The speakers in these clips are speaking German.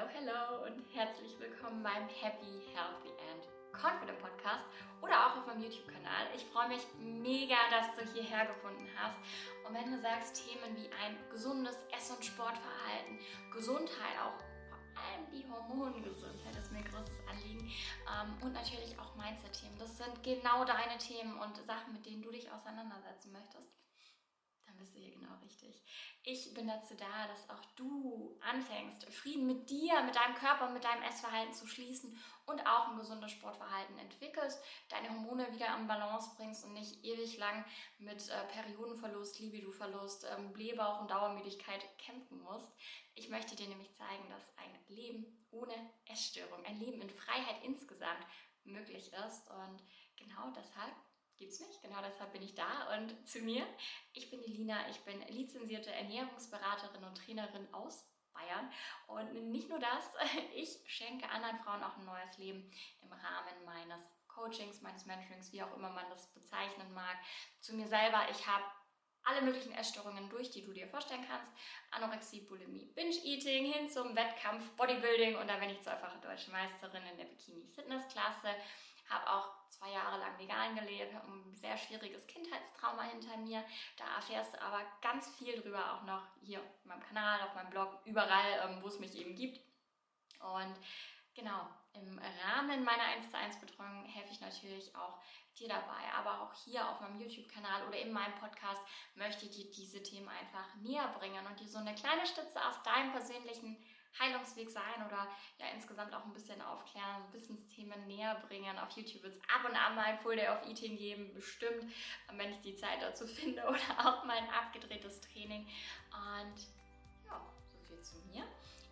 Hello, hello und herzlich willkommen beim Happy, Healthy and Confident Podcast oder auch auf meinem YouTube-Kanal. Ich freue mich mega, dass du hierher gefunden hast. Und wenn du sagst, Themen wie ein gesundes Ess- und Sportverhalten, Gesundheit, auch vor allem die Hormongesundheit ist mir ein großes Anliegen ähm, und natürlich auch Mindset-Themen. Das sind genau deine Themen und Sachen, mit denen du dich auseinandersetzen möchtest dann bist du hier genau richtig. Ich bin dazu da, dass auch du anfängst, Frieden mit dir, mit deinem Körper, mit deinem Essverhalten zu schließen und auch ein gesundes Sportverhalten entwickelst, deine Hormone wieder in Balance bringst und nicht ewig lang mit äh, Periodenverlust, Libidoverlust, ähm, Blähbauch und Dauermüdigkeit kämpfen musst. Ich möchte dir nämlich zeigen, dass ein Leben ohne Essstörung, ein Leben in Freiheit insgesamt möglich ist und genau deshalb gibt es mich. Genau deshalb bin ich da und zu mir. Ich bin die Lina, ich bin lizenzierte Ernährungsberaterin und Trainerin aus Bayern. Und nicht nur das, ich schenke anderen Frauen auch ein neues Leben im Rahmen meines Coachings, meines Mentorings, wie auch immer man das bezeichnen mag. Zu mir selber, ich habe alle möglichen Essstörungen durch, die du dir vorstellen kannst. Anorexie, Bulimie, Binge-Eating hin zum Wettkampf, Bodybuilding und da bin ich zweifache deutsche Meisterin in der Bikini-Fitness-Klasse habe auch zwei Jahre lang vegan gelebt, ein sehr schwieriges Kindheitstrauma hinter mir. Da erfährst du aber ganz viel drüber, auch noch hier auf meinem Kanal, auf meinem Blog, überall, ähm, wo es mich eben gibt. Und genau, im Rahmen meiner 1 zu 1 Betreuung helfe ich natürlich auch dir dabei, aber auch hier auf meinem YouTube-Kanal oder in meinem Podcast möchte ich dir diese Themen einfach näher bringen und dir so eine kleine Stütze auf deinem persönlichen Heilungsweg sein oder ja insgesamt auch ein bisschen aufklären, Wissensthemen näher bringen. Auf YouTube wird es ab und an mal ein Full Day of Eating geben, bestimmt, wenn ich die Zeit dazu finde oder auch mal ein abgedrehtes Training. Und ja, so viel zu mir.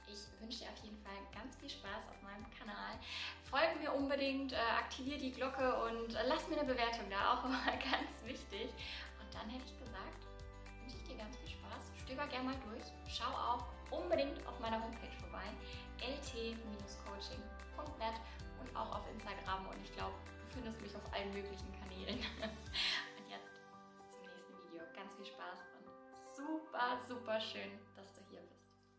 Ich wünsche dir auf jeden Fall ganz viel Spaß auf meinem Kanal. Folge mir unbedingt, äh, aktiviere die Glocke und äh, lass mir eine Bewertung da, auch immer ganz wichtig. Und dann hätte ich gesagt, wünsche ich dir ganz viel Spaß. Stöber gerne mal durch. Schau auch unbedingt auf meiner Homepage vorbei, lt-coaching.net und auch auf Instagram. Und ich glaube, du findest mich auf allen möglichen Kanälen. Und jetzt bis zum nächsten Video. Ganz viel Spaß und super, super schön, dass du hier bist.